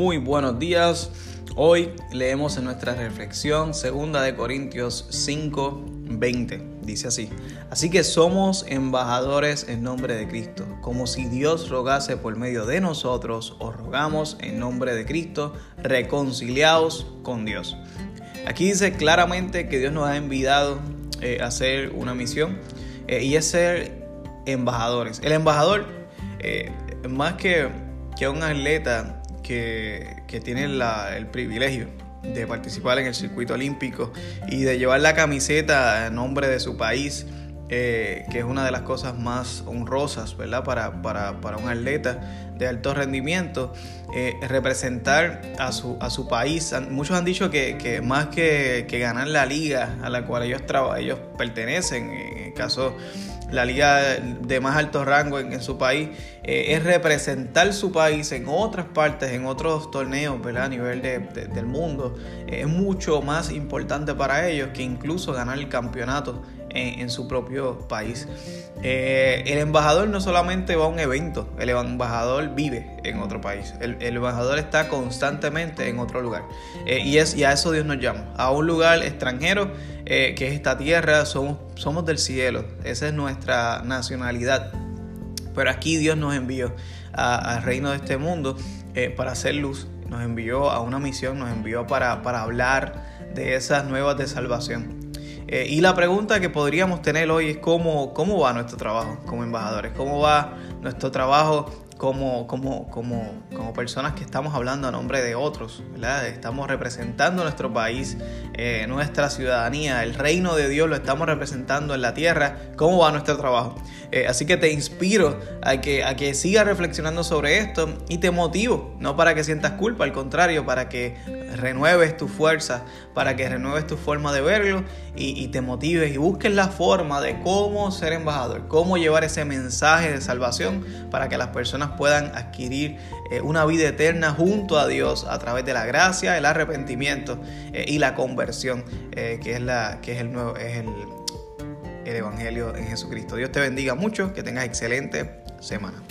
Muy buenos días. Hoy leemos en nuestra reflexión 2 de Corintios 5, 20. Dice así: Así que somos embajadores en nombre de Cristo, como si Dios rogase por medio de nosotros, os rogamos en nombre de Cristo, reconciliados con Dios. Aquí dice claramente que Dios nos ha enviado eh, a hacer una misión eh, y es ser embajadores. El embajador, eh, más que, que un atleta, que, tienen el privilegio de participar en el circuito olímpico y de llevar la camiseta en nombre de su país, eh, que es una de las cosas más honrosas ¿verdad? Para, para, para un atleta de alto rendimiento, eh, representar a su, a su país. Muchos han dicho que, más que, que, ganar la liga a la cual ellos, ellos pertenecen, en el caso la liga de más alto rango en, su país, eh, es representar su país en otras partes, en otros torneos ¿verdad? a nivel del mundo. es mucho más importante para ellos que incluso ganar el campeonato en, su propio país. Eh, el embajador no solamente va a un evento, el embajador vive en otro país. El, embajador está constantemente en otro lugar. Eh, y, es, y a eso Dios nos llama, a un lugar extranjero que es esta tierra, somos somos del cielo, esa es nuestra nacionalidad. Pero aquí Dios nos envió al reino de este mundo eh, para hacer luz, nos envió a una misión, nos envió para, hablar de esas nuevas de salvación. Eh, y la pregunta que podríamos tener hoy es cómo, cómo va nuestro trabajo como embajadores, cómo va nuestro trabajo como, como, como, como personas que estamos hablando a nombre de otros, ¿verdad? Estamos representando nuestro país, eh, nuestra ciudadanía, el reino de Dios lo estamos representando en la tierra. ¿Cómo va nuestro trabajo? Eh, así que te inspiro a que, a que sigas reflexionando sobre esto y te motivo, no para que sientas culpa, al contrario, para que renueves tu fuerza, para que renueves tu forma de verlo y, te motives y busques la forma de cómo ser embajador, cómo llevar ese mensaje de salvación para que las puedan adquirir eh, una vida eterna junto a Dios a través de la gracia, el arrepentimiento eh, y la conversión, eh, que es la que es el nuevo es el, el evangelio en Jesucristo. Dios te bendiga mucho, que tengas excelente semana.